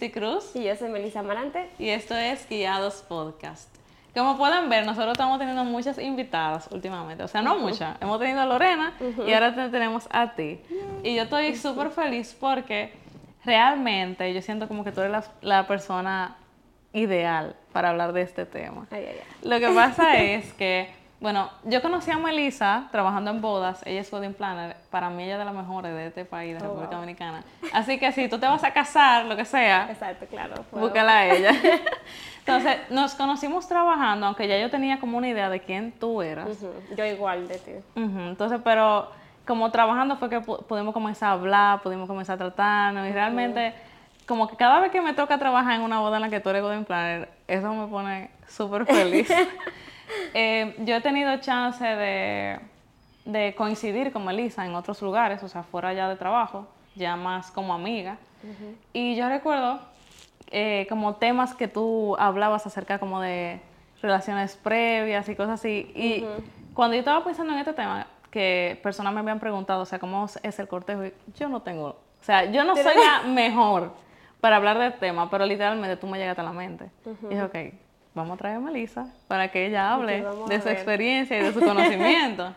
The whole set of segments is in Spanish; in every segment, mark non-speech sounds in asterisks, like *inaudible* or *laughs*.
Cristi Cruz. Y yo soy Melissa Amarante. Y esto es Guiados Podcast. Como pueden ver, nosotros estamos teniendo muchas invitadas últimamente. O sea, no muchas. Hemos tenido a Lorena y ahora te tenemos a ti. Y yo estoy súper feliz porque realmente yo siento como que tú eres la, la persona ideal para hablar de este tema. Ay, ay, ay. Lo que pasa *laughs* es que, bueno, yo conocí a Melissa trabajando en bodas, ella es wedding planner, para mí ella es de las mejores de este país, de Oh, República wow. Dominicana. Así que si tú te vas a casar, lo que sea, Exacto, claro. puedo- búscala a ella. *laughs* Entonces, nos conocimos trabajando, aunque ya yo tenía como una idea de quién tú eras. Yo igual de ti. Entonces, pero como trabajando fue que pu- pudimos comenzar a hablar, pudimos comenzar a tratarnos y realmente como que cada vez que me toca trabajar en una boda en la que tú eres wedding planner, eso me pone súper feliz. *laughs* Eh, yo he tenido chance de, de coincidir con Melissa en otros lugares, o sea, fuera ya de trabajo, ya más como amiga. Y yo recuerdo eh, como temas que tú hablabas acerca como de relaciones previas y cosas así. Y cuando yo estaba pensando en este tema, que personas me habían preguntado, o sea, cómo es el cortejo, y yo no tengo, o sea, yo no soy la mejor para hablar del tema, pero literalmente tú me llegaste a la mente. Y dije, ok, vamos a traer a Melissa para que ella hable de su experiencia y de su *laughs* conocimiento.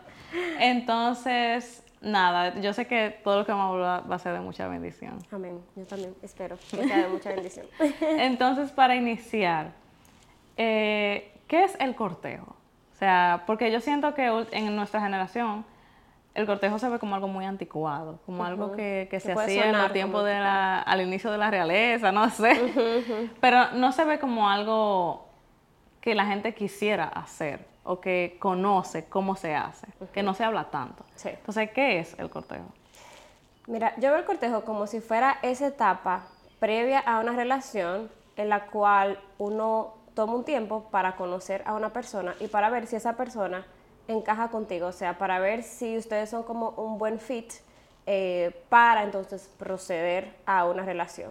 Entonces, nada, yo sé que todo lo que vamos a hablar va a ser de mucha bendición. Amén. Yo también espero que *laughs* sea de mucha bendición. *laughs* Entonces, para iniciar, eh, ¿qué es el cortejo? O sea, porque yo siento que en nuestra generación el cortejo se ve como algo muy anticuado, como algo que, se hacía en tiempos como de la, al inicio de la realeza, no sé. Pero no se ve como algo que la gente quisiera hacer o que conoce cómo se hace, que no se habla tanto. Sí. Entonces, ¿qué es el cortejo? Mira, yo veo el cortejo como si fuera esa etapa previa a una relación en la cual uno toma un tiempo para conocer a una persona y para ver si esa persona encaja contigo, o sea, para ver si ustedes son como un buen fit eh, para entonces proceder a una relación.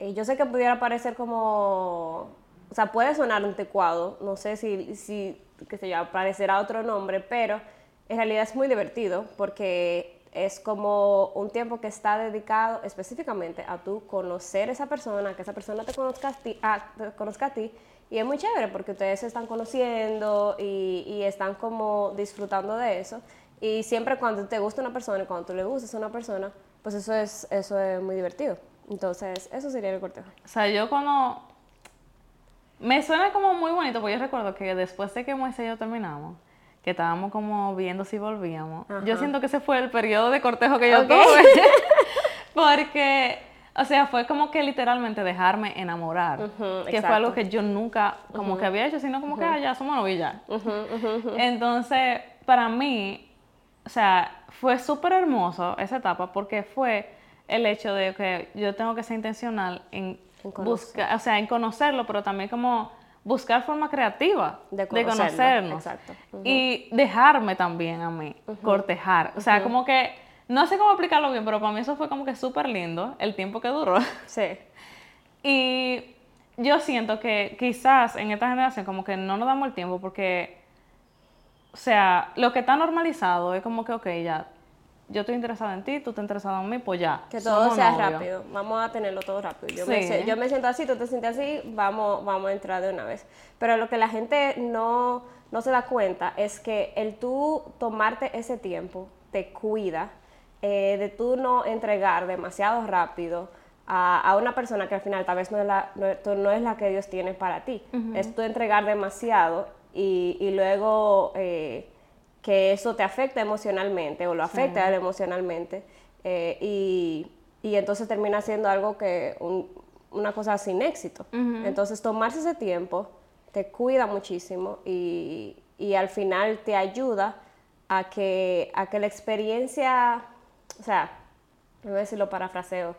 Y yo sé que pudiera parecer como, o sea, puede sonar anticuado, no sé si, si qué sé yo, parecerá otro nombre, pero en realidad es muy divertido porque es como un tiempo que está dedicado específicamente a tú conocer a esa persona, que esa persona te conozca a ti, a- te conozca a ti y es muy chévere porque ustedes se están conociendo y, y están como disfrutando de eso. Y siempre cuando te gusta una persona y cuando tú le gustas a una persona, pues eso es, eso es muy divertido. Entonces, eso sería el cortejo. O sea, yo cuando... Me suena como muy bonito, porque yo recuerdo que después de que Moisés y yo terminamos, que estábamos como viendo si volvíamos, yo siento que ese fue el periodo de cortejo que yo tuve. *laughs* porque, o sea, fue como que literalmente dejarme enamorar, que fue algo que yo nunca como que había hecho, sino como que, ah, ya somos ya. Entonces, para mí, o sea, fue súper hermoso esa etapa porque fue el hecho de que yo tengo que ser intencional en. Buscar, o sea, en conocerlo, pero también como buscar forma creativa De conocernos exacto. Y dejarme también a mí cortejar. O sea, como que, no sé cómo explicarlo bien, pero para mí eso fue como que súper lindo el tiempo que duró. *laughs* Sí. Y yo siento que quizás en esta generación como que no nos damos el tiempo porque, o sea, lo que está normalizado es como que, ok, ya, yo estoy interesada en ti, tú estás interesado en mí, pues ya. Que todo sea novios. rápido. Vamos a tenerlo todo rápido. Yo, me, Sí. se- yo me siento así, tú te sientes así, vamos, vamos a entrar de una vez. Pero lo que la gente no, no se da cuenta es que el tú tomarte ese tiempo te cuida eh, de tú no entregar demasiado rápido a, a una persona que al final tal vez no es la, no, no es la que Dios tiene para ti. Es tú entregar demasiado y, y luego... eh, que eso te afecta emocionalmente o lo afecta a él emocionalmente eh, y, y entonces termina siendo algo que un- una cosa sin éxito. Entonces tomarse ese tiempo te cuida muchísimo y, y al final te ayuda a que, a que la experiencia, o sea, voy a ver si lo parafraseo,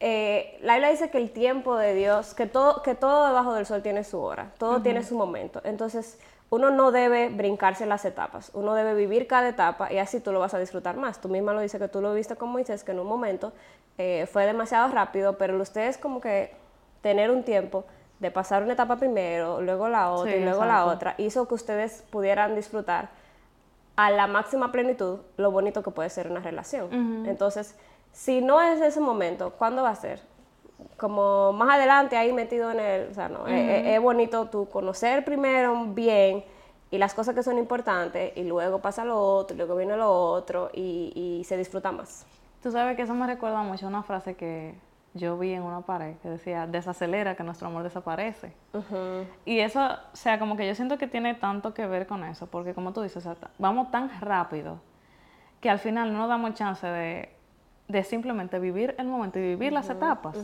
eh, la Biblia dice que el tiempo de Dios, que todo, que todo debajo del sol tiene su hora, todo tiene su momento. Entonces, uno no debe brincarse las etapas, uno debe vivir cada etapa y así tú lo vas a disfrutar más. Tú misma lo dices que tú lo viste con Moisés, que en un momento eh, fue demasiado rápido, pero ustedes como que tener un tiempo de pasar una etapa primero, luego la otra Sí, y luego la otra, hizo que ustedes pudieran disfrutar a la máxima plenitud lo bonito que puede ser una relación. Entonces, si no es ese momento, ¿cuándo va a ser? Como más adelante ahí metido en el, o sea, no, es- es, es bonito tú conocer primero bien y las cosas que son importantes y luego pasa lo otro, y luego viene lo otro y, y se disfruta más. Tú sabes que eso me recuerda mucho a una frase que yo vi en una pared que decía, desacelera que nuestro amor desaparece. Y eso, o sea, como que yo siento que tiene tanto que ver con eso, porque como tú dices, o sea, vamos tan rápido que al final no nos damos chance de, de simplemente vivir el momento y vivir las etapas.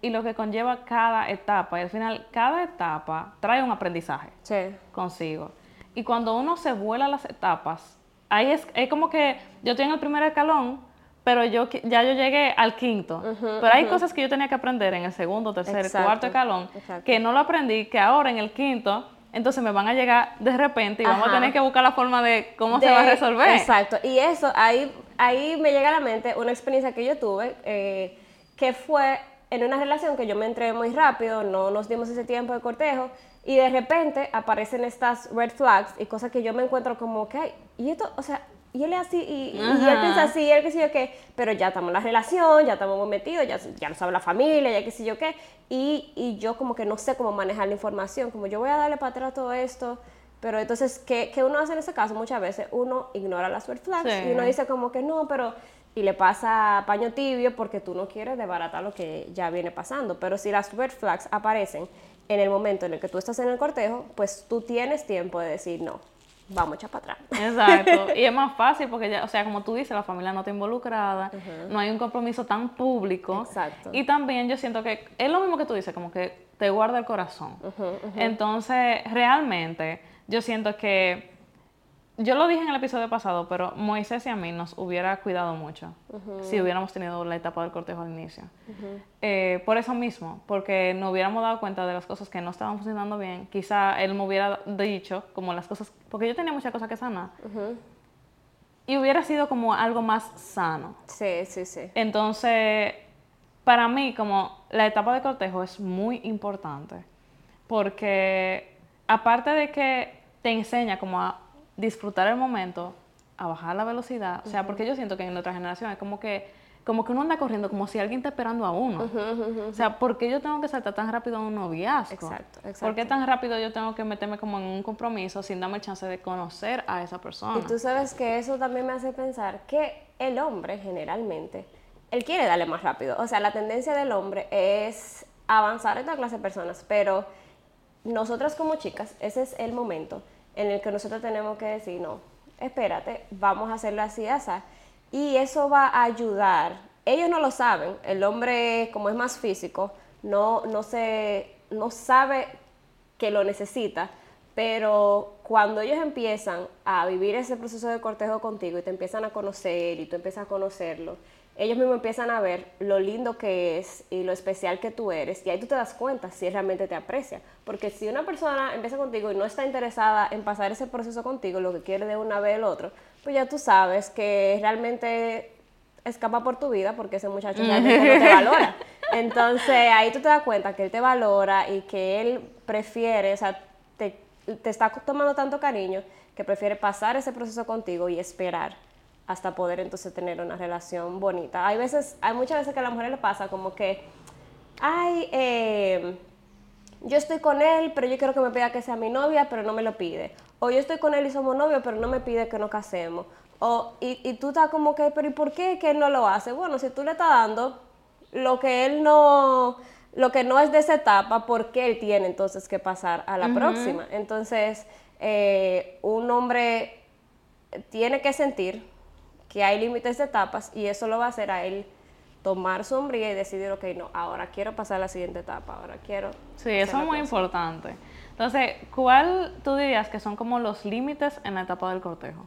Y lo que conlleva cada etapa. Y al final, cada etapa trae un aprendizaje Sí. consigo. Y cuando uno se vuela las etapas, ahí es, es como que yo estoy en el primer escalón, pero yo ya yo llegué al quinto. pero hay cosas que yo tenía que aprender en el segundo, tercer, Exacto, cuarto escalón, exacto. que no lo aprendí, que ahora en el quinto, entonces me van a llegar de repente y vamos a tener que buscar la forma de cómo se va a resolver. Exacto. Y eso, ahí, ahí me llega a la mente una experiencia que yo tuve, eh, que fue en una relación que yo me entré muy rápido, no nos dimos ese tiempo de cortejo, y de repente aparecen estas red flags y cosas que yo me encuentro como que, y esto, o sea, y él es así, y, y él piensa así, y él qué sé yo qué, pero ya estamos en la relación, ya estamos muy metidos, ya, ya lo sabe la familia, ya qué sé yo qué, y, y yo como que no sé cómo manejar la información, como yo voy a darle para atrás todo esto, pero entonces, ¿qué, qué uno hace en ese caso? Muchas veces uno ignora las red flags Sí. y uno dice como que no, pero... Y le pasa paño tibio porque tú no quieres desbaratar lo que ya viene pasando. Pero si las red flags aparecen en el momento en el que tú estás en el cortejo, pues tú tienes tiempo de decir no, vamos a echar para atrás. Exacto. *laughs* Y es más fácil porque, ya, o sea, como tú dices, la familia no está involucrada, no hay un compromiso tan público. Exacto. Y también yo siento que es lo mismo que tú dices, como que te guarda el corazón. Entonces, realmente, yo siento que, yo lo dije en el episodio pasado, pero Moisés y a mí nos hubiera cuidado mucho si hubiéramos tenido la etapa del cortejo al inicio. Eh, por eso mismo, porque nos hubiéramos dado cuenta de las cosas que no estaban funcionando bien. Quizá él me hubiera dicho como las cosas, porque yo tenía muchas cosas que sanar. Y hubiera sido como algo más sano. Sí, sí, sí. Entonces, para mí, como la etapa de cortejo es muy importante, porque aparte de que te enseña como a disfrutar el momento, a bajar la velocidad, o sea, porque yo siento que en nuestra generación es como que como que uno anda corriendo como si alguien está esperando a uno. O sea, ¿por qué yo tengo que saltar tan rápido a un noviazgo? Exacto, ¿Por exacto. qué tan rápido yo tengo que meterme como en un compromiso sin darme el chance de conocer a esa persona? Y tú sabes que eso también me hace pensar que el hombre generalmente, él quiere darle más rápido. O sea, la tendencia del hombre es avanzar en toda clase de personas, pero nosotras como chicas, ese es el momento en el que nosotros tenemos que decir, no, espérate, vamos a hacerlo así, así. Y eso va a ayudar. Ellos no lo saben, el hombre como es más físico, no, no, se, no sabe que lo necesita, pero cuando ellos empiezan a vivir ese proceso de cortejo contigo y te empiezan a conocer y tú empiezas a conocerlo, ellos mismos empiezan a ver lo lindo que es y lo especial que tú eres y ahí tú te das cuenta si realmente te aprecia. Porque si una persona empieza contigo y no está interesada en pasar ese proceso contigo, lo que quiere de una vez el otro, pues ya tú sabes que realmente escapa por tu vida porque ese muchacho realmente no te valora. *laughs* Entonces ahí tú te das cuenta que él te valora y que él prefiere, o sea, te, está tomando tanto cariño que prefiere pasar ese proceso contigo y esperar hasta poder entonces tener una relación bonita. Hay veces, hay muchas veces que a la mujer le pasa como que, ay, eh, yo estoy con él, pero yo quiero que me pida que sea mi novia, pero no me lo pide. O yo estoy con él y somos novios, pero no me pide que nos casemos. O, y, y tú estás como que, pero ¿y por qué que él no lo hace? Bueno, si tú le estás dando lo que él no, lo que no es de esa etapa, ¿por qué él tiene entonces que pasar a la próxima? Entonces, eh, un hombre tiene que sentir que hay límites de etapas y eso lo va a hacer a él tomar su hombría y decidir, ok, no, ahora quiero pasar a la siguiente etapa, ahora quiero... Sí, eso es muy cosa. importante. Entonces, ¿cuál tú dirías que son como los límites en la etapa del cortejo?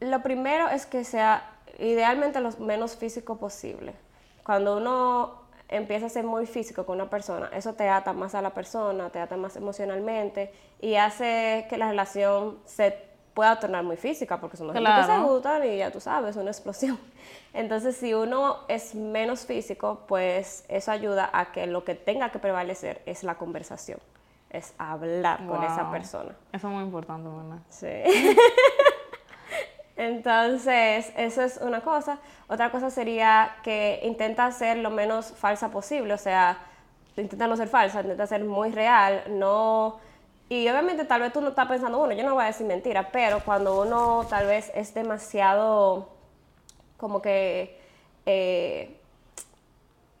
Lo primero es que sea idealmente lo menos físico posible. Cuando uno empieza a ser muy físico con una persona, eso te ata más a la persona, te ata más emocionalmente y hace que la relación se pueda tornar muy física, porque son dos gente que se Claro. gustan y ya tú sabes, una explosión. *laughs* Entonces, si uno es menos físico, pues eso ayuda a que lo que tenga que prevalecer es la conversación, es hablar con esa persona. Eso es muy importante, ¿verdad? Sí. *laughs* Entonces, eso es una cosa. Otra cosa sería que intenta ser lo menos falsa posible, o sea, intenta no ser falsa, intenta ser muy real, no... Y obviamente tal vez tú no estás pensando, bueno, yo no voy a decir mentira, pero cuando uno tal vez es demasiado como que... Eh,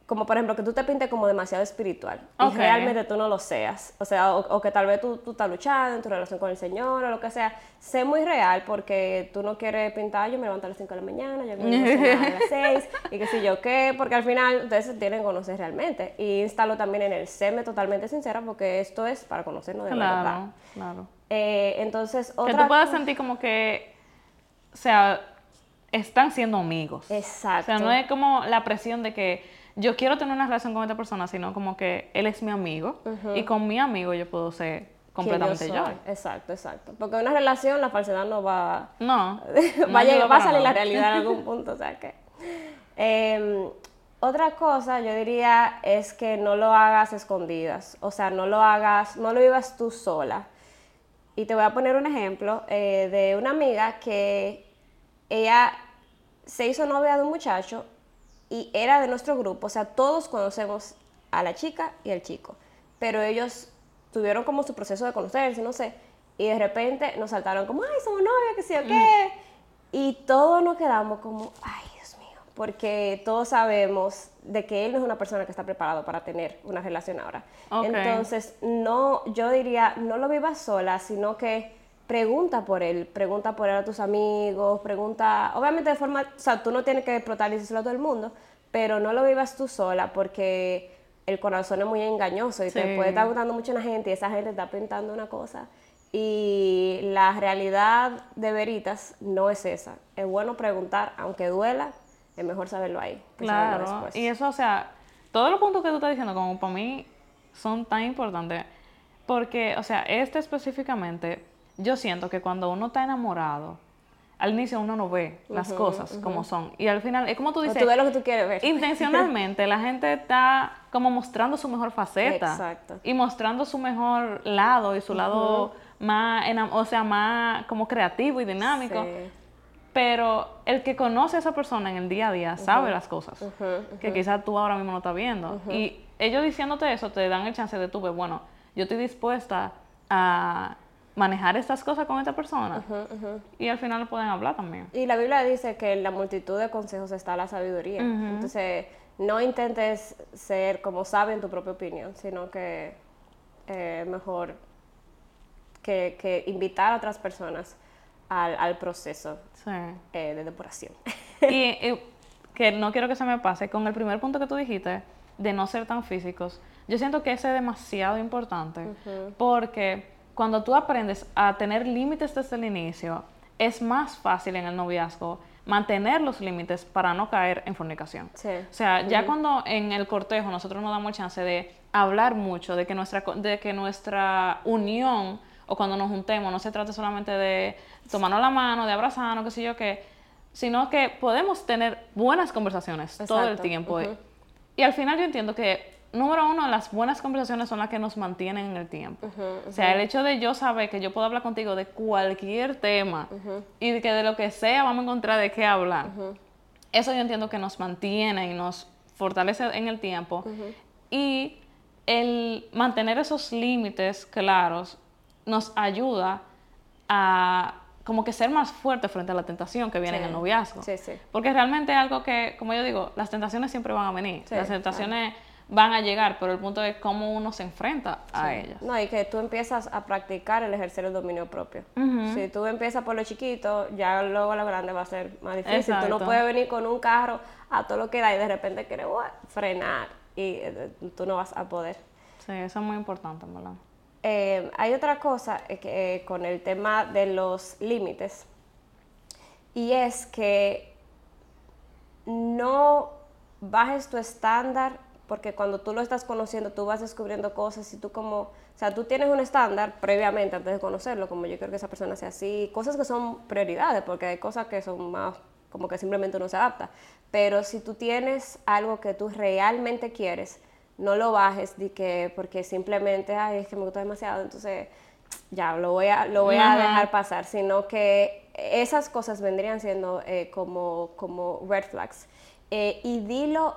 como por ejemplo que tú te pintes como demasiado espiritual y realmente tú no lo seas. O sea, o, que tal vez tú, tú, estás luchando en tu relación con el Señor o lo que sea. Sé muy real porque tú no quieres pintar, yo me levanto a las 5 de la mañana, yo me a las 6 *laughs* y qué sé yo qué, porque al final ustedes se tienen que conocer realmente. Y instalo también en el séme totalmente sincera porque esto es para conocernos de claro, verdad. Claro, eh, entonces, otra Que tú puedas sentir como que, o sea, están siendo amigos. Exacto. O sea, no es como la presión de que yo quiero tener una relación con esta persona, ssino como que él es mi amigo y con mi amigo yo puedo ser completamente yo, Exacto, exacto. Porque en una relación la falsedad no va... No. *laughs* va, a, va a salir la realidad en algún punto, o sea que... Em, otra cosa, yo diría, es que no lo hagas escondidas. O sea, no lo hagas, no lo vivas tú sola. Y te voy a poner un ejemplo eh, de una amiga que ella se hizo novia de un muchacho y era de nuestro grupo, o sea, todos conocemos a la chica y al chico, pero ellos tuvieron como su proceso de conocerse, no sé, y de repente nos saltaron como, ay, somos novias, que sí o qué, y todos nos quedamos como, ay, Dios mío, porque todos sabemos de que él no es una persona que está preparado para tener una relación ahora. Entonces, no, yo diría, no lo vivas sola, sino que pregunta por él, pregunta por él a tus amigos, pregunta, obviamente de forma, o sea, tú no tienes que explotarle a todo el mundo, pero no lo vivas tú sola porque el corazón es muy engañoso y te puede estar gustando mucho la gente y esa gente está pintando una cosa y la realidad de veritas no es esa. Es bueno preguntar, aunque duela, es mejor saberlo ahí. Claro, y eso, o sea, todos los puntos que tú estás diciendo, como para mí, son tan importantes, porque, o sea, este específicamente yo siento que cuando uno está enamorado, al inicio uno no ve las cosas como son. Y al final, es como tú dices. tú ves lo que tú quieres ver. Intencionalmente, la gente está como mostrando su mejor faceta. Exacto. Y mostrando su mejor lado y su lado más, o sea, más como creativo y dinámico. Pero el que conoce a esa persona en el día a día sabe las cosas que quizás tú ahora mismo no estás viendo. Y ellos diciéndote eso te dan el chance de tú ver, bueno, yo estoy dispuesta a manejar estas cosas con esta persona. Y al final pueden hablar también. Y la Biblia dice que en la multitud de consejos está la sabiduría. Entonces, no intentes ser como sabe en tu propia opinión, sino que eh, mejor que, invitar a otras personas al, proceso eh, de depuración. *laughs* y, que no quiero que se me pase, con el primer punto que tú dijiste, de no ser tan físicos, yo siento que ese es demasiado importante, porque cuando tú aprendes a tener límites desde el inicio, es más fácil en el noviazgo mantener los límites para no caer en fornicación. Sí. O sea, ya cuando en el cortejo nosotros nos damos chance de hablar mucho, de que nuestra, de que nuestra unión o cuando nos juntemos no se trata solamente de tomarnos la mano, de abrazarnos, qué sé yo qué, sino que podemos tener buenas conversaciones todo el tiempo. Y al final yo entiendo que número uno, las buenas conversaciones son las que nos mantienen en el tiempo. O sea, el hecho de yo saber que yo puedo hablar contigo de cualquier tema y que de lo que sea vamos a encontrar de qué hablar. Eso yo entiendo que nos mantiene y nos fortalece en el tiempo. Y el mantener esos límites claros nos ayuda a como que ser más fuerte frente a la tentación que viene en el noviazgo. Sí, sí. Porque realmente es algo que, como yo digo, las tentaciones siempre van a venir. las tentaciones van a llegar, pero el punto es cómo uno se enfrenta a ellas. No, y que tú empiezas a practicar el ejercer el dominio propio. Si tú empiezas por lo chiquito, ya luego lo grande va a ser más difícil. Tú no puedes venir con un carro a todo lo que da y de repente quieres frenar y eh, tú no vas a poder. Sí, eso es muy importante, ¿verdad? Eh, hay otra cosa eh, que, con el tema de los límites y es que no bajes tu estándar porque cuando tú lo estás conociendo, tú vas descubriendo cosas y tú como, o sea, tú tienes un estándar previamente antes de conocerlo, como yo quiero que esa persona sea así, cosas que son prioridades, porque hay cosas que son más como que simplemente no se adapta, pero si tú tienes algo que tú realmente quieres, no lo bajes de que porque simplemente, ay, es que me gusta demasiado, entonces ya lo voy a, lo voy a dejar pasar, sino que esas cosas vendrían siendo eh, como, como red flags. Eh, y dilo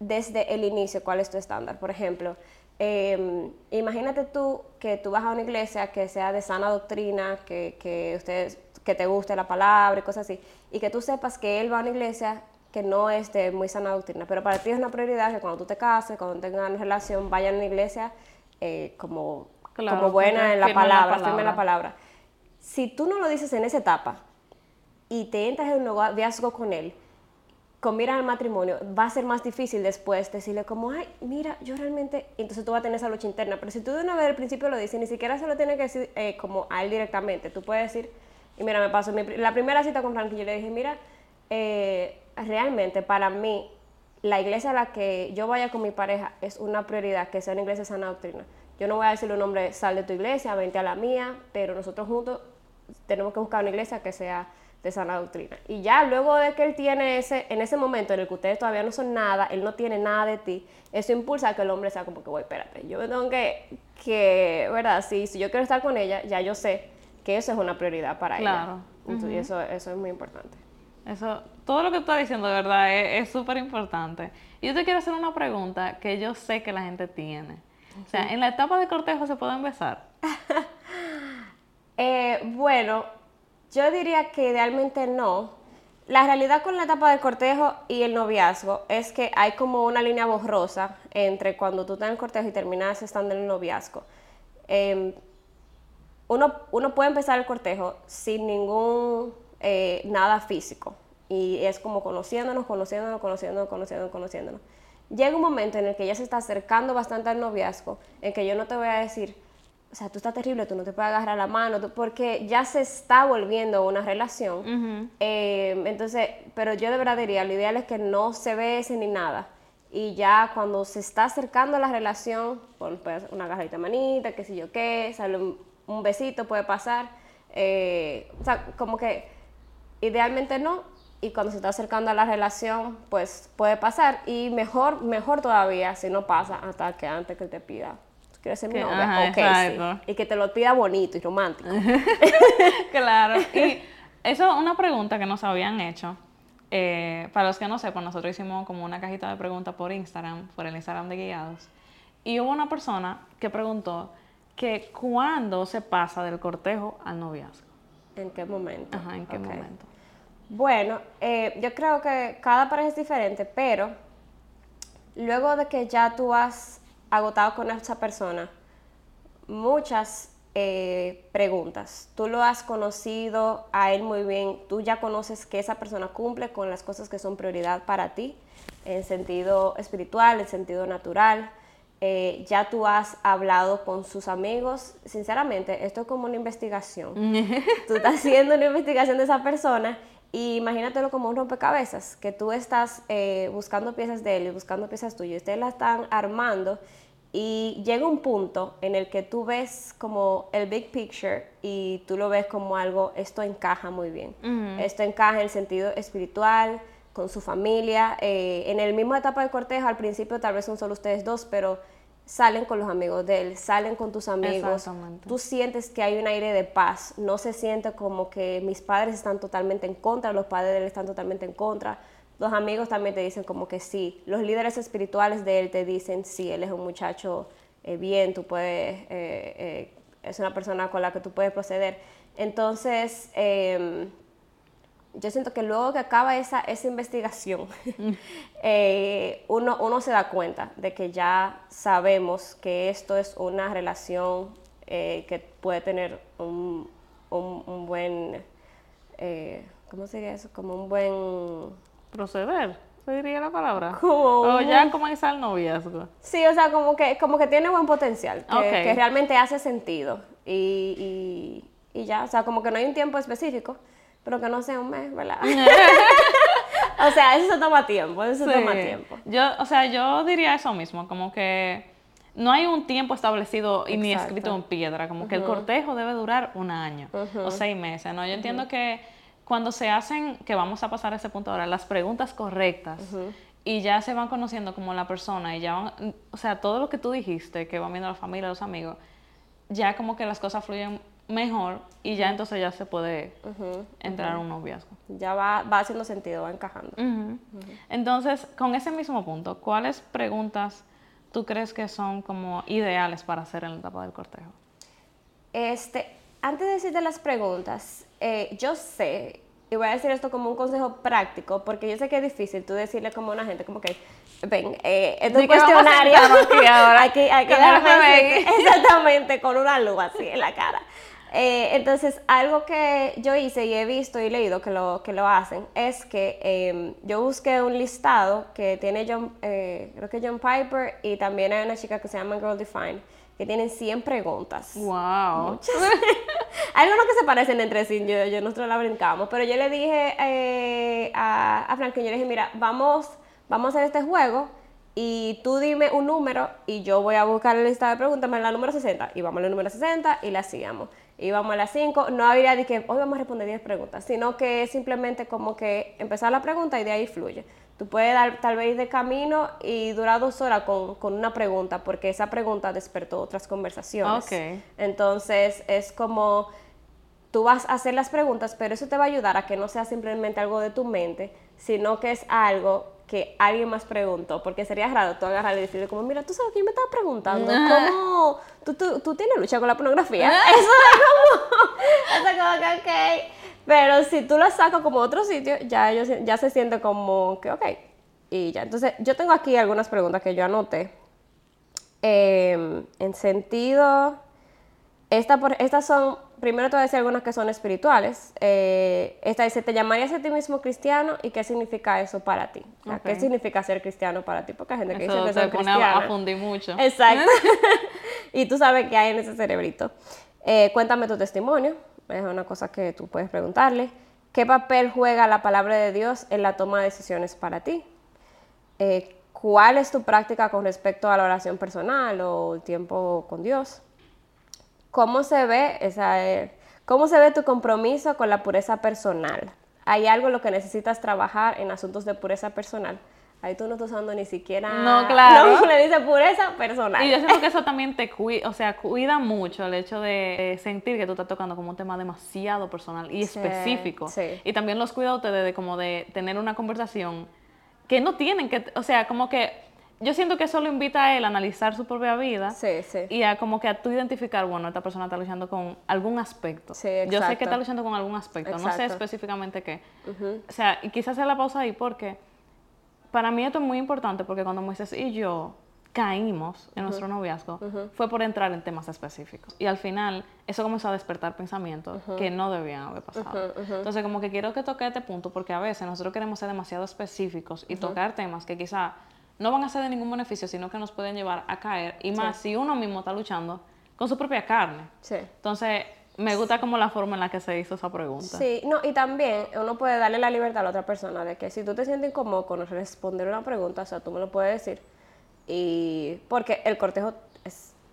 desde el inicio cuál es tu estándar. Por ejemplo, em, imagínate tú que tú vas a una iglesia que sea de sana doctrina, que, que, ustedes, que te guste la palabra y cosas así, y que tú sepas que él va a una iglesia que no es de muy sana doctrina, pero para ti es una prioridad que cuando tú te cases, cuando tengas una relación, vayan a una iglesia eh, como, como buena en la palabra, firme en la palabra. Si tú no lo dices en esa etapa y te entras en un noviazgo con él, con miras al matrimonio, va a ser más difícil después decirle como, ay, mira, yo realmente, entonces tú vas a tener esa lucha interna, pero si tú de una vez al principio lo dices, ni siquiera se lo tienes que decir eh, como a él directamente, tú puedes decir, y mira, me pasó, la primera cita con Frankie, yo le dije, mira, eh, realmente para mí, la iglesia a la que yo vaya con mi pareja es una prioridad, que sea una iglesia sana doctrina. Yo no voy a decirle un hombre, sal de tu iglesia, vente a la mía, pero nosotros juntos tenemos que buscar una iglesia que sea de sana doctrina. Y ya luego de que él tiene ese, en ese momento en el que ustedes todavía no son nada, él no tiene nada de ti, eso impulsa a que el hombre sea como que, voy, espérate, yo tengo que, que ¿verdad? Si, si yo quiero estar con ella, ya yo sé que eso es una prioridad para claro. ella. Y eso, eso es muy importante. Eso, todo lo que tú estás diciendo de verdad es súper importante. Y yo te quiero hacer una pregunta que yo sé que la gente tiene. O sea, ¿en la etapa de cortejo se pueden besar? *laughs* eh, bueno, yo diría que idealmente no. La realidad con la etapa de cortejo y el noviazgo es que hay como una línea borrosa entre cuando tú estás en el cortejo y terminas estando en el noviazgo. Em, uno, uno, puede empezar el cortejo sin ningún eh, nada físico y es como conociéndonos, conociéndonos, conociéndonos, conociéndonos, conociéndonos. Llega un momento en el que ya se está acercando bastante al noviazgo, en que yo no te voy a decir, o sea, tú estás terrible, tú no te puedes agarrar la mano, porque ya se está volviendo una relación. Eh, entonces, pero yo de verdad diría, lo ideal es que no se bese ni nada. Y ya cuando se está acercando a la relación, pues una agarradita manita, qué sé yo qué, sale un, besito, puede pasar. Eh, o sea, como que idealmente no, y cuando se está acercando a la relación, pues puede pasar. Y mejor, mejor todavía si no pasa hasta que antes que te pida ¿Quieres ser mi novia? sí. Y que te lo pida bonito y romántico. *laughs* claro. Y eso es una pregunta que nos habían hecho. Eh, para los que no sepan, nosotros hicimos como una cajita de preguntas por Instagram, por el Instagram de Guiados. Y hubo una persona que preguntó que cuándo se pasa del cortejo al noviazgo. ¿En qué momento? Ajá, ¿en qué momento? Bueno, eh, yo creo que cada pareja es diferente, pero luego de que ya tú has agotado con esa persona muchas eh, preguntas. Tú lo has conocido a él muy bien, tú ya conoces que esa persona cumple con las cosas que son prioridad para ti, en sentido espiritual, en sentido natural. Eh, ya tú has hablado con sus amigos. Sinceramente, esto es como una investigación. *laughs* tú estás haciendo una investigación de esa persona y imagínatelo como un rompecabezas, que tú estás eh, buscando piezas de él y buscando piezas tuyas, ustedes la están armando y llega un punto en el que tú ves como el big picture y tú lo ves como algo, esto encaja muy bien. Esto encaja en el sentido espiritual, con su familia. Eh, en el mismo etapa de cortejo, al principio tal vez son solo ustedes dos, pero salen con los amigos de él, salen con tus amigos. Tú sientes que hay un aire de paz. No se siente como que mis padres están totalmente en contra, los padres de él están totalmente en contra los amigos también te dicen como que sí. Los líderes espirituales de él te dicen, sí, él es un muchacho eh, bien, tú puedes, eh, eh, es una persona con la que tú puedes proceder. Entonces, em, yo siento que luego que acaba esa, esa investigación, *laughs* uno, uno se da cuenta de que ya sabemos que esto es una relación que puede tener un, un, un buen, ¿cómo sería eso? Como un buen proceder, se diría la palabra. O ya comenzar el noviazgo. Sí, o sea, como que, como que tiene buen potencial, que, realmente hace sentido. Y, y, ya, o sea, como que no hay un tiempo específico, pero que no sea un mes, ¿verdad? *laughs* o sea, eso se toma tiempo, eso se toma tiempo. Yo, o sea, yo diría eso mismo, como que no hay un tiempo establecido y ni escrito en piedra, como que el cortejo debe durar un año o seis meses, ¿no? Yo entiendo que cuando se hacen, que vamos a pasar a ese punto ahora, las preguntas correctas y ya se van conociendo como la persona y ya van, o sea, todo lo que tú dijiste, que van viendo la familia, los amigos, ya como que las cosas fluyen mejor y ya entonces ya se puede entrar a un noviazgo. Ya va, va haciendo sentido, va encajando. Entonces, con ese mismo punto, ¿cuáles preguntas tú crees que son como ideales para hacer en la etapa del cortejo? Este, antes de decirte las preguntas, eh, yo sé, y voy a decir esto como un consejo práctico, porque yo sé que es difícil tú decirle como a una gente, como que, ven, eh, es un cuestionario, aquí ahora, *laughs* aquí, aquí *laughs* exactamente, con una luz así en la cara. Eh, entonces, algo que yo hice y he visto y leído que lo, que lo hacen es que em, yo busqué un listado que tiene John, eh, creo que John Piper y también hay una chica que se llama Girl Define que tienen 100 preguntas. ¡Wow! *laughs* hay algunos que se parecen entre sí, yo, yo nosotros la brincamos, pero yo le dije eh, a, a Franklin, yo le dije, mira, vamos, vamos a hacer este juego y tú dime un número y yo voy a buscar la lista de preguntas, me la número 60 y vamos a la número 60 y la hacíamos íbamos a las 5, no habría de que hoy vamos a responder 10 preguntas, sino que es simplemente como que empezar la pregunta y de ahí fluye. Tú puedes dar tal vez de camino y durar dos horas con, con una pregunta, porque esa pregunta despertó otras conversaciones. Okay. Entonces es como tú vas a hacer las preguntas, pero eso te va a ayudar a que no sea simplemente algo de tu mente, sino que es algo que alguien más preguntó, porque sería raro tú agarrar y decirle como, mira, tú sabes yo me estaba preguntando, ¿cómo tú, tú, tú, tienes lucha con la pornografía? *laughs* eso es como, *laughs* eso es como que, ok, pero si tú lo sacas como otro sitio, ya, ellos, ya se siente como que, ok, y ya. Entonces, yo tengo aquí algunas preguntas que yo anoté. Em, en sentido, esta por, estas son primero te voy a decir algunas que son espirituales. Eh, esta dice, ¿te llamarías a ti mismo cristiano? ¿Y qué significa eso para ti? ¿Qué significa ser cristiano para ti? Porque hay gente que dice que son cristianos. fundir mucho. Exacto. *laughs* *laughs* y tú sabes qué hay en ese cerebrito. Eh, cuéntame tu testimonio. Es una cosa que tú puedes preguntarle. ¿Qué papel juega la palabra de Dios en la toma de decisiones para ti? Eh, ¿Cuál es tu práctica con respecto a la oración personal o el tiempo con Dios? ¿Cómo se ve esa, eh, cómo se ve tu compromiso con la pureza personal? ¿Hay algo en lo que necesitas trabajar en asuntos de pureza personal? Ahí tú no estás usando ni siquiera. No, claro. No, *laughs* le dice pureza personal. Y yo siento que eso también te cuida, o sea, cuida mucho el hecho de sentir que tú estás tocando como un tema demasiado personal y específico. Sí. Y también los cuidados de, de como de tener una conversación que no tienen que, o sea, como que yo siento que eso lo invita a él a analizar su propia vida sí, sí. y a como que a tú identificar, bueno, esta persona está luchando con algún aspecto. Sí, yo sé que está luchando con algún aspecto, no sé específicamente qué. O sea, y quizás hacer la pausa ahí porque para mí esto es muy importante porque cuando Moisés y yo caímos en nuestro noviazgo fue por entrar en temas específicos. Y al final eso comenzó a despertar pensamientos que no debían haber pasado. Entonces como que quiero que toque este punto porque a veces nosotros queremos ser demasiado específicos y tocar temas que quizá no van a ser de ningún beneficio, sino que nos pueden llevar a caer. Y más si uno mismo está luchando con su propia carne. Sí. Entonces, me gusta como la forma en la que se hizo esa pregunta. Sí, no, y también uno puede darle la libertad a la otra persona de que si tú te sientes incómodo con responder una pregunta, o sea, tú me lo puedes decir. Y porque el cortejo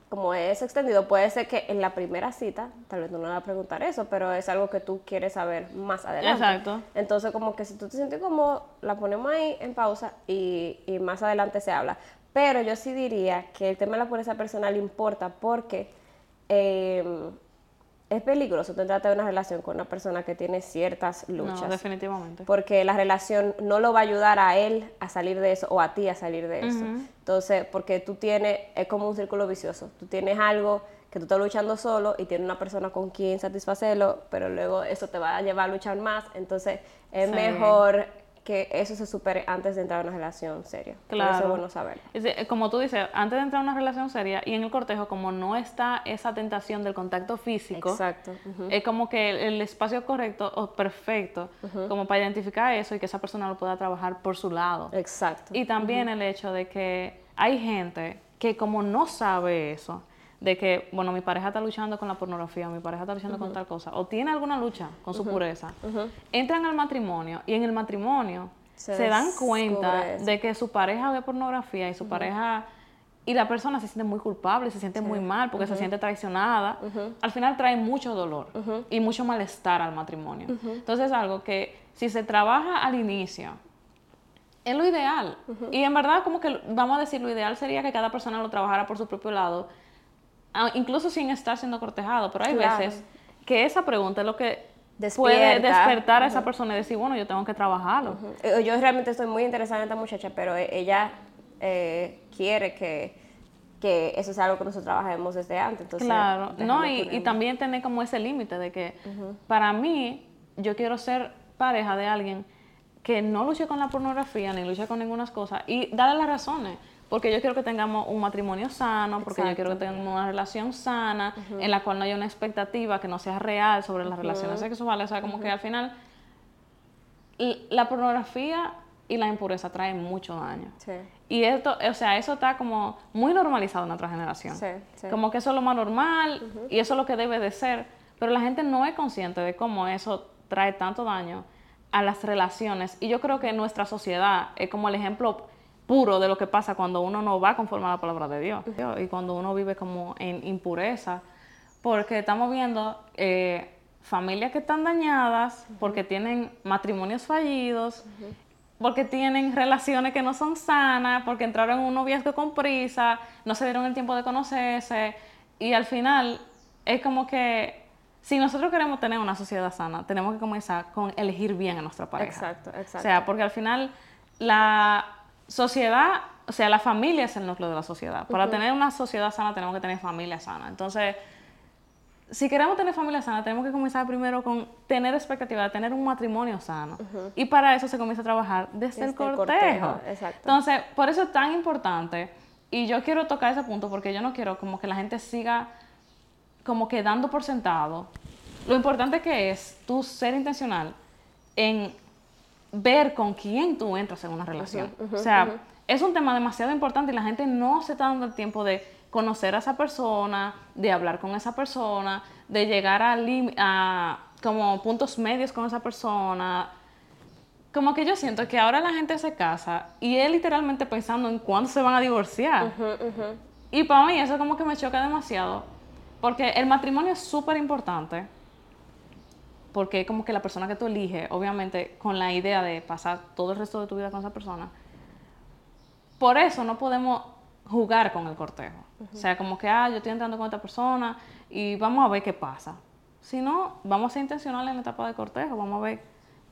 como es extendido, puede ser que en la primera cita, tal vez no le va a preguntar eso, pero es algo que tú quieres saber más adelante. Exacto. Entonces, como que si tú te sientes como, la ponemos ahí en pausa y, y más adelante se habla. Pero yo sí diría que el tema de la pureza personal importa porque eh, es peligroso tú de una relación con una persona que tiene ciertas luchas. No, definitivamente. Porque la relación no lo va a ayudar a él a salir de eso o a ti a salir de eso. Entonces, porque tú tienes, es como un círculo vicioso. Tú tienes algo que tú estás luchando solo y tienes una persona con quien satisfacerlo, pero luego eso te va a llevar a luchar más. Entonces, es mejor que eso se supere antes de entrar a una relación seria. Claro. eso es bueno saber. Como tú dices, antes de entrar a una relación seria y en el cortejo, como no está esa tentación del contacto físico, Exacto. es como que el, espacio correcto o perfecto como para identificar eso y que esa persona lo pueda trabajar por su lado. Exacto. Y también el hecho de que hay gente que como no sabe eso, de que, bueno, mi pareja está luchando con la pornografía, mi pareja está luchando con tal cosa, o tiene alguna lucha con su pureza, entran al matrimonio y en el matrimonio se, dan cuenta de que su pareja ve pornografía y su pareja y la persona se siente muy culpable, se siente muy mal porque se siente traicionada, al final trae mucho dolor y mucho malestar al matrimonio. Entonces es algo que si se trabaja al inicio, es lo ideal. Y en verdad como que vamos a decir, lo ideal sería que cada persona lo trabajara por su propio lado incluso sin estar siendo cortejado, pero hay veces que esa pregunta es lo que puede despertar a esa persona y decir, bueno, yo tengo que trabajarlo. Eh, yo realmente estoy muy interesada en esta muchacha, pero e, ella eh, quiere que, que, eso sea algo que nosotros trabajemos desde antes. Entonces, claro, no, y, y, también tener como ese límite de que para mí yo quiero ser pareja de alguien que no luche con la pornografía ni luche con ninguna cosa y darle las razones. Porque yo quiero que tengamos un matrimonio sano, porque yo quiero que tengamos una relación sana, en la cual no haya una expectativa que no sea real sobre las relaciones sexuales. O sea, como que al final la pornografía y la impureza traen mucho daño. Sí. Y esto, o sea, eso está como muy normalizado en nuestra generación. Sí, como que eso es lo más normal y eso es lo que debe de ser. Pero la gente no es consciente de cómo eso trae tanto daño a las relaciones. Y yo creo que nuestra sociedad es como el ejemplo puro de lo que pasa cuando uno no va conforme a la palabra de Dios y cuando uno vive como en impureza, porque estamos viendo eh, familias que están dañadas, porque tienen matrimonios fallidos, porque tienen relaciones que no son sanas, porque entraron en un noviazgo con prisa, no se dieron el tiempo de conocerse y al final es como que si nosotros queremos tener una sociedad sana, tenemos que comenzar con elegir bien a nuestra pareja. Exacto, exacto. O sea, porque al final la sociedad, o sea, la familia es el núcleo de la sociedad. Para tener una sociedad sana tenemos que tener familia sana. Entonces, si queremos tener familia sana, tenemos que comenzar primero con tener expectativa de tener un matrimonio sano. Y para eso se comienza a trabajar desde, el cortejo. Exacto. Entonces, por eso es tan importante. Y yo quiero tocar ese punto porque yo no quiero como que la gente siga como que dando por sentado lo importante que es tú ser intencional en ver con quién tú entras en una relación. o sea, es un tema demasiado importante y la gente no se está dando el tiempo de conocer a esa persona, de hablar con esa persona, de llegar a, a como puntos medios con esa persona. Como que yo siento que ahora la gente se casa y es literalmente pensando en cuándo se van a divorciar. Y para mí eso como que me choca demasiado, porque el matrimonio es súper importante porque es como que la persona que tú eliges, obviamente con la idea de pasar todo el resto de tu vida con esa persona, por eso no podemos jugar con el cortejo. O sea, como que, ah, yo estoy entrando con esta persona y vamos a ver qué pasa. Si no, vamos a ser intencionales en la etapa de cortejo, vamos a ver.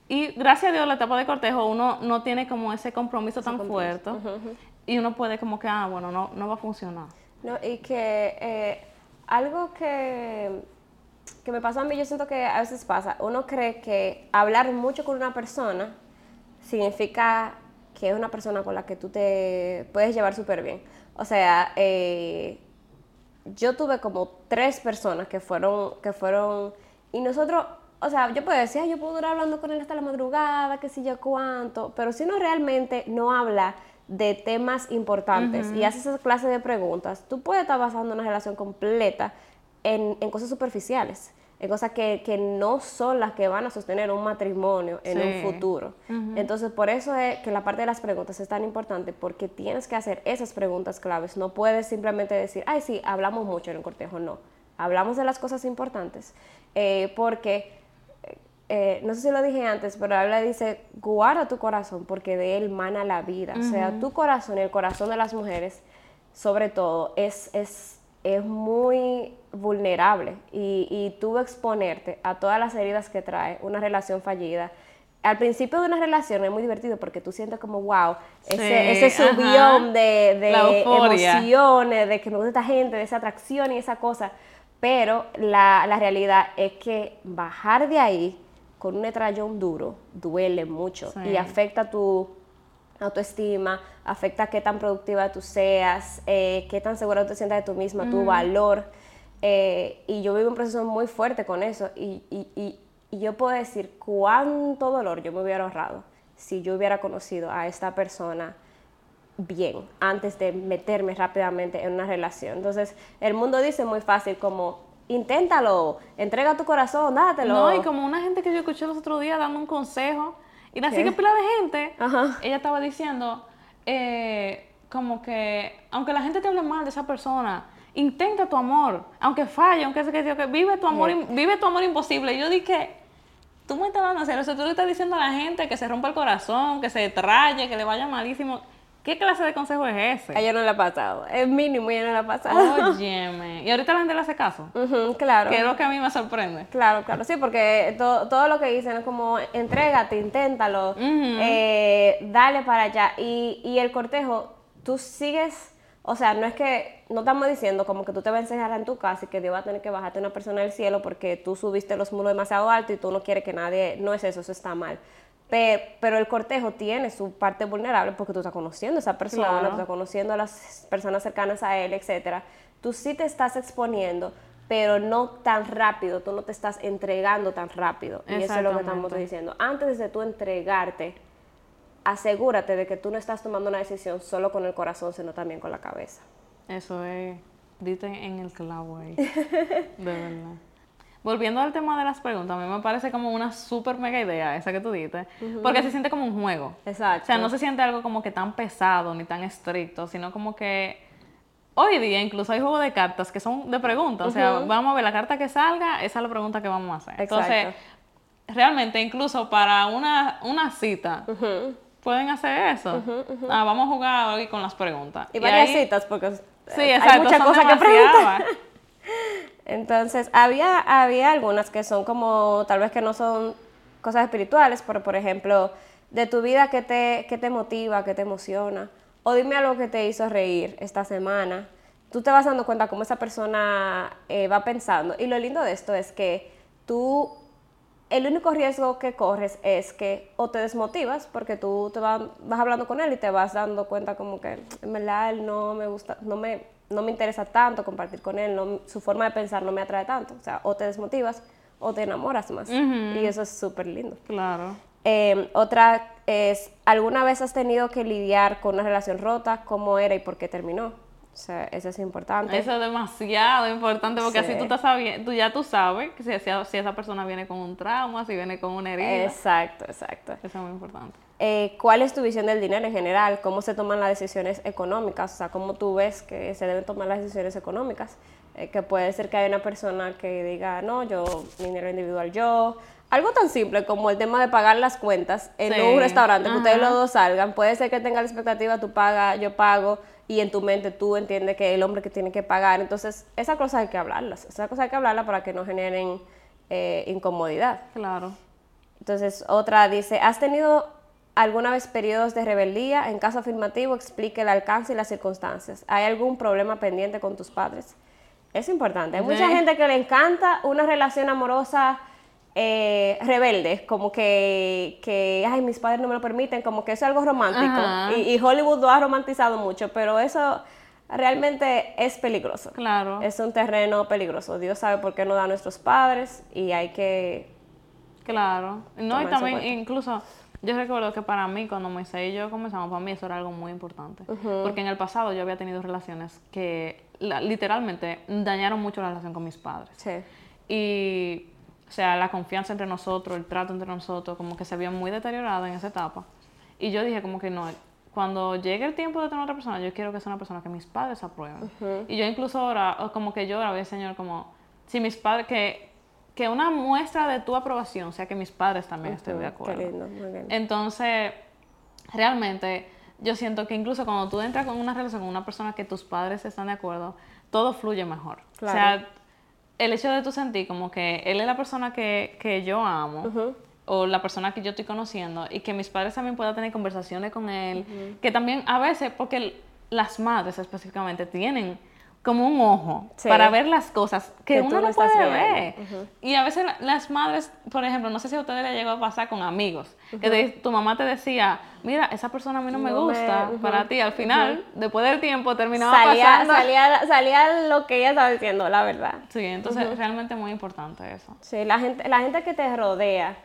Y gracias a Dios, la etapa de cortejo uno no tiene como ese compromiso tan fuerte y uno puede como que, ah, bueno, no, no va a funcionar. No, y que eh, algo que que me pasa a mí, yo siento que a veces pasa, uno cree que hablar mucho con una persona significa que es una persona con la que tú te puedes llevar súper bien. O sea, eh, yo tuve como tres personas que fueron, que fueron, y nosotros, o sea, yo puedo decir, yo puedo durar hablando con él hasta la madrugada, que sé yo cuánto, pero si uno realmente no habla de temas importantes y hace esa clase de preguntas, tú puedes estar basando una relación completa en, en cosas superficiales, en cosas que, que, no son las que van a sostener un matrimonio en un futuro. Entonces, por eso es que la parte de las preguntas es tan importante, porque tienes que hacer esas preguntas claves. No puedes simplemente decir, ay, sí, hablamos mucho en el cortejo. No, hablamos de las cosas importantes, eh, porque... Eh, no sé si lo dije antes, pero habla dice, guarda tu corazón porque de él mana la vida. O sea, tu corazón el corazón de las mujeres, sobre todo, es, es es muy vulnerable y, y tú exponerte a todas las heridas que trae una relación fallida. Al principio de una relación es muy divertido porque tú sientes como, wow, ese, ese subión de, de emociones, de que me gusta esta gente, de esa atracción y esa cosa. Pero la, la realidad es que bajar de ahí con un estrellón duro duele mucho y afecta tu autoestima, afecta qué tan productiva tú seas, eh, qué tan segura tú te sientas de tú misma, tu valor. Eh, y yo vivo un proceso muy fuerte con eso y, y, y, yo puedo decir cuánto dolor yo me hubiera ahorrado si yo hubiera conocido a esta persona bien antes de meterme rápidamente en una relación. Entonces, el mundo dice muy fácil como, inténtalo, entrega tu corazón, dátelo. No, y como una gente que yo escuché los otros días dando un consejo, y así que pila de gente, ella estaba diciendo, eh, como que, aunque la gente te hable mal de esa persona, intenta tu amor, aunque falle, aunque se que, que vive tu amor, vive tu amor imposible. Y yo dije, tú me estás dando hacer eso, tú le estás diciendo a la gente que se rompa el corazón, que se traye, que le vaya malísimo. ¿Qué clase de consejo es A ese? ella no le ha pasado. Es mínimo, ella no le ha pasado. Óyeme. Y ahorita la gente le hace caso. Claro. Que es lo que a mí me sorprende. Claro, claro, sí, porque to- todo lo que dicen es como entrégate, inténtalo, eh, dale para allá. Y, y el cortejo, tú sigues, o sea, no es que, no estamos diciendo como que tú te vas a enseñar en tu casa y que Dios va a tener que bajarte una persona del cielo porque tú subiste los muros demasiado alto y tú no quieres que nadie, no es eso, eso está mal. Pe- Pero el cortejo tiene su parte vulnerable porque tú estás conociendo a esa persona, Claro. tú estás conociendo a las personas cercanas a él, etcétera. Tú sí te estás exponiendo, pero no tan rápido, tú no te estás entregando tan rápido. Y eso es lo que estamos diciendo. Antes de tú entregarte, asegúrate de que tú no estás tomando una decisión solo con el corazón, sino también con la cabeza. Eso es, dite en el clavo ahí. De verdad. Volviendo al tema de las preguntas, a mí me parece como una súper mega idea esa que tú dices, porque se siente como un juego. Exacto. O sea, no se siente algo como que tan pesado ni tan estricto, sino como que hoy día incluso hay juegos de cartas que son de preguntas. O sea, vamos a ver la carta que salga, esa es la pregunta que vamos a hacer. Entonces, Exacto. realmente incluso para una, una cita pueden hacer eso. Ah, vamos a jugar hoy con las preguntas. Y varias ahí- citas, porque Sí, exacto. hay muchas cosas que preguntar. *laughs* Entonces, había, había algunas que son como, tal vez que no son cosas espirituales, pero por ejemplo, de tu vida, ¿qué te, qué te motiva, qué te emociona? O dime algo que te hizo reír esta semana. Tú te vas dando cuenta cómo esa persona eh, va pensando. Y lo lindo de esto es que tú, el único riesgo que corres es que o te desmotivas, porque tú te vas, vas hablando con él y te vas dando cuenta como que, en verdad, él no me gusta, no me, no me interesa tanto compartir con él, no- su forma de pensar no me atrae tanto. O sea, o te desmotivas o te enamoras más. Y eso es súper lindo. Claro. Eh, otra es, ¿alguna vez has tenido que lidiar con una relación rota? ¿Cómo era y por qué terminó? O sea, eso es importante. Eso es demasiado importante porque así Sí. tú estás tú ya tú sabes que si, si- si esa persona viene con un trauma, si viene con una herida. Exacto, exacto. Eso es muy importante. Eh, ¿Cuál es tu visión del dinero en general? ¿Cómo se toman las decisiones económicas? O sea, ¿cómo tú ves que se deben tomar las decisiones económicas? Eh, que puede ser que haya una persona que diga, no, yo, dinero individual yo. Algo tan simple como el tema de pagar las cuentas en Sí, un restaurante, que ustedes los dos salgan. Puede ser que tenga la expectativa, tú pagas, yo pago, y en tu mente tú entiendes que el hombre que tiene que pagar. Entonces, esas cosas hay que hablarlas. Esas cosas hay que hablarlas para que no generen eh, incomodidad. Claro. Entonces, otra dice, ¿has tenido alguna vez periodos de rebeldía? En caso afirmativo, explique el alcance y las circunstancias. ¿Hay algún problema pendiente con tus padres? Es importante. Hay mucha gente que le encanta una relación amorosa eh, rebelde, como que, que, ay, mis padres no me lo permiten, como que eso es algo romántico. Y, y Hollywood lo ha romantizado mucho, pero eso realmente es peligroso. Claro. Es un terreno peligroso. Dios sabe por qué nos da a nuestros padres y hay que Claro. No, y también, incluso, yo recuerdo que para mí, cuando Moisés y yo comenzamos, para mí eso era algo muy importante. Porque en el pasado yo había tenido relaciones que la- literalmente dañaron mucho la relación con mis padres. Sí. Y, o sea, la confianza entre nosotros, el trato entre nosotros, como que se vio muy deteriorada en esa etapa. Y yo dije como que no, cuando llegue el tiempo de tener otra persona, yo quiero que sea una persona que mis padres aprueben. Y yo incluso ahora, como que yo ahora Señor como, si mis padres, que, que una muestra de tu aprobación sea que mis padres también estén de acuerdo. Qué lindo, muy bien. Entonces, realmente, yo siento que incluso cuando tú entras con una relación con una persona que tus padres están de acuerdo, todo fluye mejor. Claro. O sea, el hecho de tú sentir como que él es la persona que, que yo amo, o la persona que yo estoy conociendo, y que mis padres también puedan tener conversaciones con él, que también a veces, porque las madres específicamente tienen como un ojo Sí. para ver las cosas que, uno no puede ver. Y a veces la- las madres, por ejemplo, no sé si a ustedes les llegó a pasar con amigos, que te- tu mamá te decía, mira, esa persona a mí no, me gusta, para ti, al final, después del tiempo, terminaba salía, pasando. salía, salía lo que ella estaba diciendo, la verdad. Sí, entonces realmente muy importante eso. Sí, la gente, la gente que te rodea,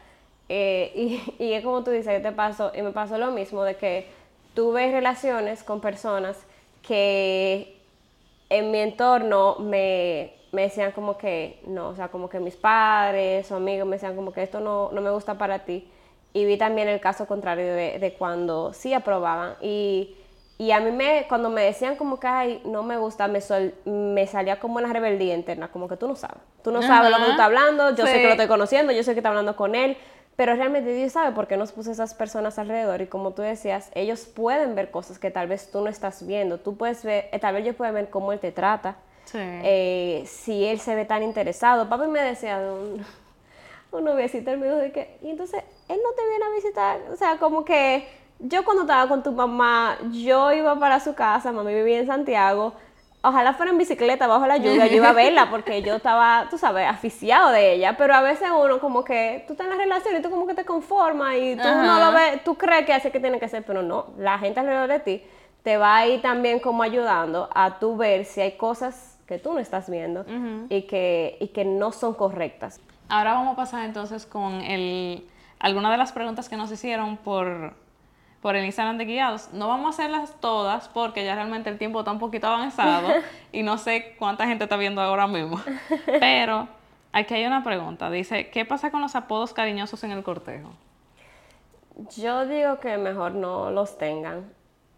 eh, *laughs* y, y es como tú dices, que te pasó, y me pasó lo mismo, de que tuve relaciones con personas que en mi entorno me, me decían como que, no, o sea, como que mis padres o amigos me decían como que esto no, no me gusta para ti. Y vi también el caso contrario de, de cuando sí aprobaban. Y, y a mí me, cuando me decían como que, ay, no me gusta, me, sol- me salía como una rebeldía interna, como que tú no sabes. Tú no sabes lo que tú estás hablando, yo sé que lo estoy conociendo, yo sé que está hablando con él, pero realmente Dios sabe por qué nos puso esas personas alrededor y como tú decías, ellos pueden ver cosas que tal vez tú no estás viendo. Tú puedes ver, eh, tal vez ellos pueden ver cómo él te trata, Sí. eh, si él se ve tan interesado. Papi me decía de un, *laughs* un noviecito, él me dijo de que, y entonces él no te viene a visitar. O sea, como que yo cuando estaba con tu mamá, yo iba para su casa, mami vivía en Santiago. Ojalá fuera en bicicleta bajo la lluvia, yo iba a verla porque yo estaba, tú sabes, aficiado de ella, pero a veces uno como que, tú estás en la relación y tú como que te conformas y tú no lo ves, tú crees que así que tiene que ser, pero no, la gente alrededor de ti te va a ir también como ayudando a tú ver si hay cosas que tú no estás viendo y, que, y que no son correctas. Ahora vamos a pasar entonces con el, algunas de las preguntas que nos hicieron por, por el Instagram de Guiados. No vamos a hacerlas todas porque ya realmente el tiempo está un poquito avanzado *laughs* y no sé cuánta gente está viendo ahora mismo. Pero aquí hay una pregunta. Dice, ¿qué pasa con los apodos cariñosos en el cortejo? Yo digo que mejor no los tengan.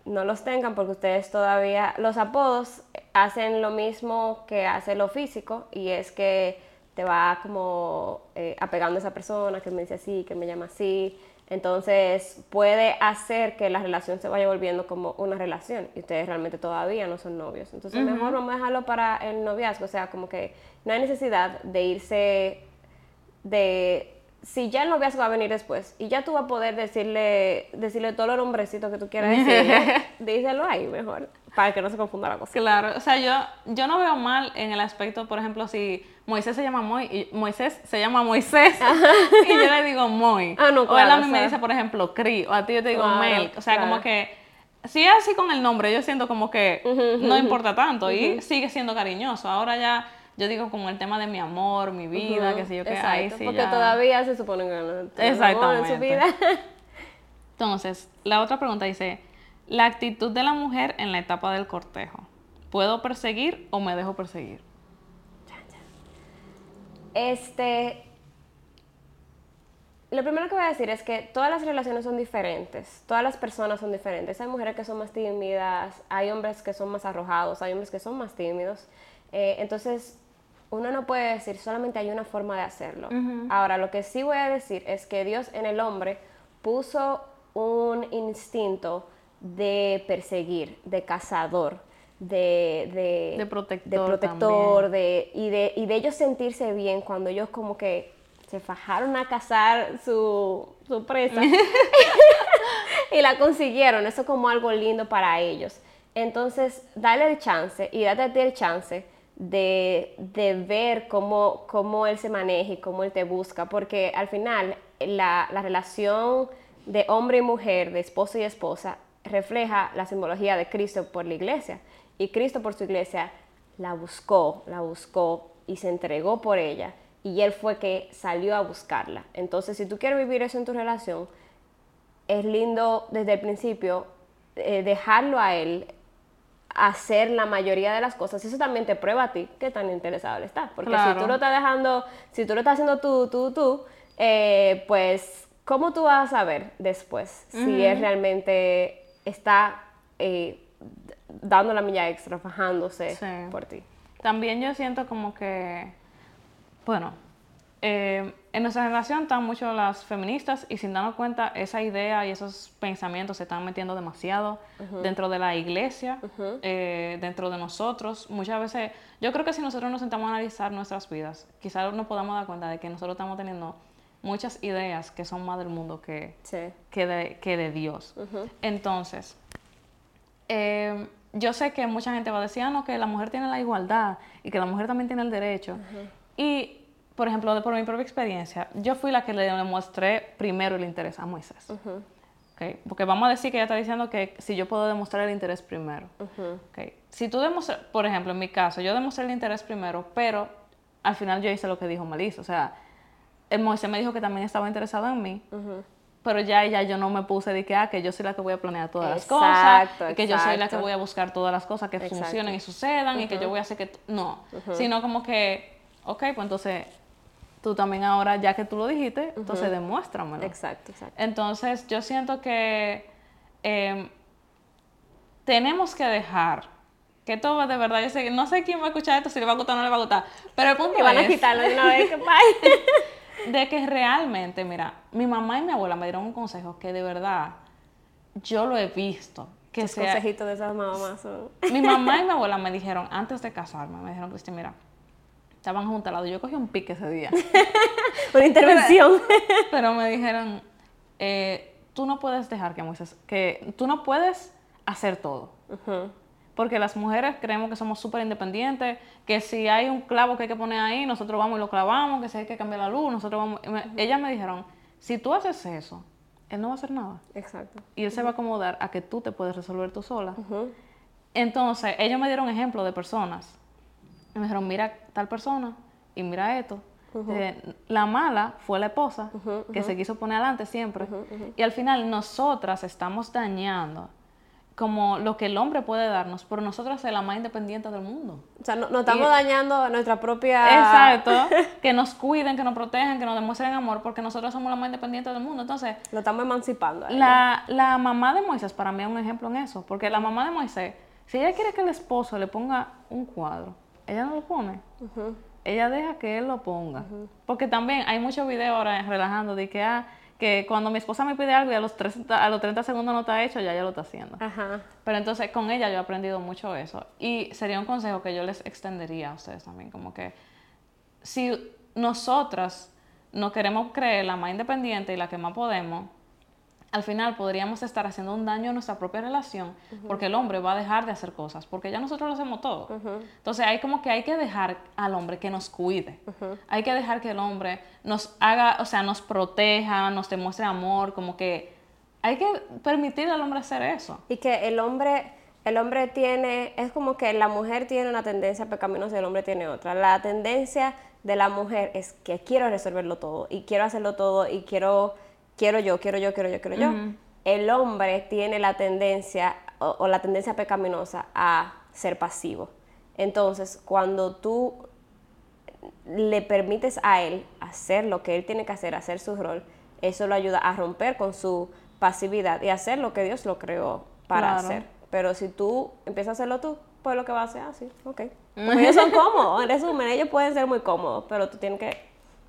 No los tengan porque ustedes todavía, los apodos hacen lo mismo que hace lo físico y es que te va como eh, apegando a esa persona que me dice así, que me llama así. Entonces puede hacer que la relación se vaya volviendo como una relación y ustedes realmente todavía no son novios. Entonces mejor vamos a dejarlo para el noviazgo. O sea, como que no hay necesidad de irse de si ya el noviazgo va a venir después y ya tú vas a poder decirle decirle todo el hombrecito que tú quieras decirle, *laughs* díselo ahí mejor para que no se confunda la cosa. Claro, o sea, yo, yo no veo mal en el aspecto, por ejemplo, si Moisés se llama Moy y Moisés se llama Moisés *laughs* y yo le digo Moy. Ah, no, o él a claro, mí o me dice, por ejemplo, Cri, o a ti yo te digo Claro, Mel. O sea, como claro. que si es así con el nombre, yo siento como que no importa tanto y sigue siendo cariñoso. Ahora ya yo digo como el tema de mi amor, mi vida, que sé yo que ahí sí porque ya- todavía se supone que no tiene amor en su vida. *laughs* Entonces, la otra pregunta dice, la actitud de la mujer en la etapa del cortejo. ¿Puedo perseguir o me dejo perseguir? Este, lo primero que voy a decir es que todas las relaciones son diferentes, todas las personas son diferentes. Hay mujeres que son más tímidas, hay hombres que son más arrojados, hay hombres que son más tímidos. Eh, entonces, uno no puede decir solamente hay una forma de hacerlo. Ahora, lo que sí voy a decir es que Dios en el hombre puso un instinto de perseguir, de cazador, de, de, De protector de protector, de, y, de, y de ellos sentirse bien cuando ellos como que se fajaron a cazar su, su presa *laughs* y la consiguieron. Eso como algo lindo para ellos. Entonces, dale el chance y date el chance de, de ver cómo, cómo él se maneja y cómo él te busca, porque al final la, la relación de hombre y mujer, de esposo y esposa, refleja la simbología de Cristo por la iglesia. Y Cristo por su iglesia la buscó, la buscó y se entregó por ella. Y él fue que salió a buscarla. Entonces, si tú quieres vivir eso en tu relación, es lindo desde el principio eh, dejarlo a él hacer la mayoría de las cosas. Eso también te prueba a ti qué tan interesado él está. Porque si tú lo estás dejando, si tú lo estás haciendo tú, tú, tú, eh, pues, ¿cómo tú vas a saber después si él realmente está eh, dando la milla extra, fajándose Sí. por ti? También yo siento como que, bueno, eh, en nuestra generación están mucho las feministas y sin darnos cuenta esa idea y esos pensamientos se están metiendo demasiado dentro de la iglesia, eh, dentro de nosotros. Muchas veces, yo creo que si nosotros nos sentamos a analizar nuestras vidas, quizás nos podamos dar cuenta de que nosotros estamos teniendo muchas ideas que son más del mundo que, Sí. que de, que de Dios. Entonces, eh, yo sé que mucha gente va a decir, ah, no, que la mujer tiene la igualdad y que la mujer también tiene el derecho. Y, por ejemplo, de- por mi propia experiencia, yo fui la que le demostré primero el interés a Moisés. Ok, Porque vamos a decir que ella está diciendo que si yo puedo demostrar el interés primero. Ok, Si tú por ejemplo, en mi caso, yo demostré el interés primero, pero al final yo hice lo que dijo Melissa. O sea, el Moisés me dijo que también estaba interesado en mí, pero ya, ya yo no me puse de que, ah, que yo soy la que voy a planear todas las cosas, Exacto, y que yo soy la que voy a buscar todas las cosas que Exacto. funcionen y sucedan, y que yo voy a hacer que... No, sino como que, ok, pues entonces tú también ahora, ya que tú lo dijiste, entonces demuéstramelo. Exacto, exacto. Entonces, yo siento que em, tenemos que dejar que todo de verdad, yo sé, no sé quién va a escuchar esto, si le va a gustar o no le va a gustar, pero el *laughs* punto Y van a es, quitarlo de una vez, que. *laughs* de que realmente, mira, mi mamá y mi abuela me dieron un consejo que de verdad yo lo he visto. Que Los sea, consejitos de esas mamás son... mi *laughs* mamá y mi abuela me dijeron, antes de casarme, me dijeron, Cristi, mira, estaban juntas al lado. Yo cogí un pique ese día. *laughs* Una intervención. Pero me dijeron, eh, tú no puedes dejar que Moisés, que tú no puedes hacer todo. Porque las mujeres creemos que somos súper independientes, que si hay un clavo que hay que poner ahí, nosotros vamos y lo clavamos, que si hay que cambiar la luz, nosotros vamos... Ellas me dijeron, si tú haces eso, él no va a hacer nada. Exacto. Y él se va a acomodar a que tú te puedes resolver tú sola. Entonces, ellos me dieron ejemplo de personas. Y me dijeron, mira tal persona y mira esto. Eh, la mala fue la esposa que se quiso poner adelante siempre. Y al final nosotras estamos dañando como lo que el hombre puede darnos, pero nosotras es la más independiente del mundo. O sea, no, nos estamos Y- dañando nuestra propia... Exacto. *laughs* que nos cuiden, que nos protejan, que nos demuestren amor, porque nosotros somos la más independiente del mundo. Entonces, Lo estamos emancipando. la, la mamá de Moisés para mí es un ejemplo en eso, porque la mamá de Moisés, si ella quiere que el esposo le ponga un cuadro, ella no lo pone. Ella deja que él lo ponga. Porque también hay muchos videos ahora relajando de que, ah, que cuando mi esposa me pide algo y a los, 30, a los 30 segundos no está hecho, ya ella lo está haciendo. Ajá. Pero entonces con ella yo he aprendido mucho eso. Y sería un consejo que yo les extendería a ustedes también, como que si nosotras no queremos creer la más independiente y la que más podemos, al final podríamos estar haciendo un daño a nuestra propia relación porque el hombre va a dejar de hacer cosas, porque ya nosotros lo hacemos todo. Entonces hay como que hay que dejar al hombre que nos cuide. Hay que dejar que el hombre nos haga, o sea, nos proteja, nos demuestre amor, como que hay que permitir al hombre hacer eso. Y que el hombre, el hombre tiene, es como que la mujer tiene una tendencia pecaminosa y el hombre tiene otra. La tendencia de la mujer es que quiero resolverlo todo y quiero hacerlo todo y quiero, quiero yo, quiero yo, quiero yo, quiero yo. El hombre tiene la tendencia o, o la tendencia pecaminosa a ser pasivo. Entonces, cuando tú le permites a él hacer lo que él tiene que hacer, hacer su rol, eso lo ayuda a romper con su pasividad y hacer lo que Dios lo creó para Claro. hacer. Pero si tú empiezas a hacerlo tú, pues lo que va a hacer así, ok. *laughs* Porque ellos son cómodos, en resumen, ellos pueden ser muy cómodos, pero tú tienes que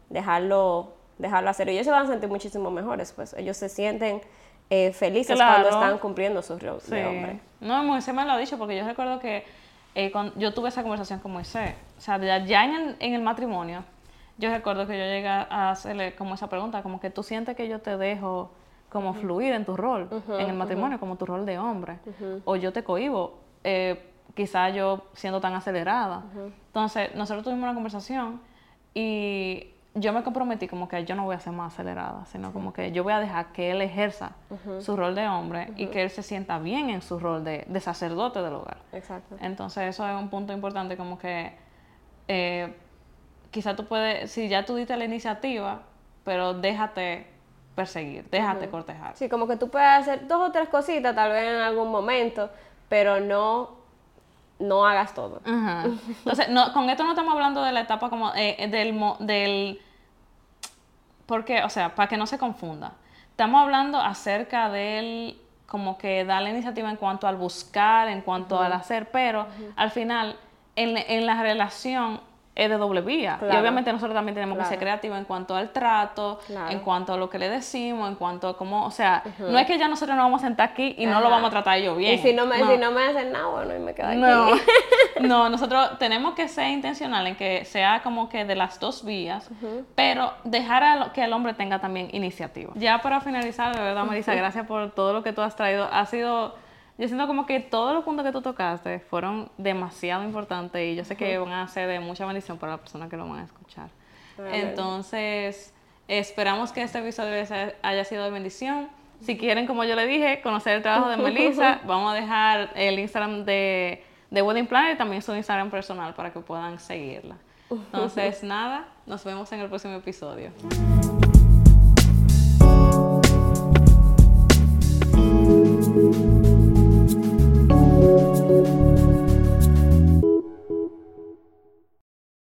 dejarlo, dejarlo hacer. Y ellos se van a sentir muchísimo mejores, pues ellos se sienten eh, felices Claro. cuando están cumpliendo su rol Sí. de hombre. No, Moisés me lo ha dicho porque yo recuerdo que eh, cuando yo tuve esa conversación con Moisés. O sea, ya, ya en, el, en el matrimonio, yo recuerdo que yo llegué a hacerle como esa pregunta, como que tú sientes que yo te dejo como fluir en tu rol, en el matrimonio, como tu rol de hombre, o yo te cohibo, eh, quizá yo siendo tan acelerada. Entonces, nosotros tuvimos una conversación y yo me comprometí como que yo no voy a ser más acelerada, sino como que yo voy a dejar que él ejerza su rol de hombre y que él se sienta bien en su rol de, de sacerdote del hogar. Exacto. Entonces eso es un punto importante como que eh, quizá tú puedes, si ya tú diste la iniciativa, pero déjate perseguir, déjate cortejar. Sí, como que tú puedes hacer dos o tres cositas tal vez en algún momento, pero no, no hagas todo. Ajá. *laughs* Entonces, no, con esto no estamos hablando de la etapa como eh, del, mo- del... Porque, o sea, para que no se confunda. Estamos hablando acerca del como que da la iniciativa en cuanto al buscar, en cuanto al hacer, pero al final en, en la relación es de doble vía. Y obviamente nosotros también tenemos que ser creativos en cuanto al trato, Claro. en cuanto a lo que le decimos, en cuanto a cómo, o sea, no es que ya nosotros nos vamos a sentar aquí y no lo vamos a tratar yo bien. Y si no me, si no me hacen nada, bueno, y me quedo aquí. No, *laughs* no, nosotros tenemos que ser intencional en que sea como que de las dos vías, pero dejar a lo- que el hombre tenga también iniciativa. Ya para finalizar, de verdad, Marisa, gracias por todo lo que tú has traído. Ha sido, yo siento como que todos los puntos que tú tocaste fueron demasiado importantes y yo sé que van a ser de mucha bendición para las personas que lo van a escuchar. Entonces, esperamos que este episodio haya- haya sido de bendición. Si quieren, como yo le dije, conocer el trabajo de Melissa, *laughs* vamos a dejar el Instagram de, de Wedding Planner y también su Instagram personal para que puedan seguirla. Entonces, nada, nos vemos en el próximo episodio.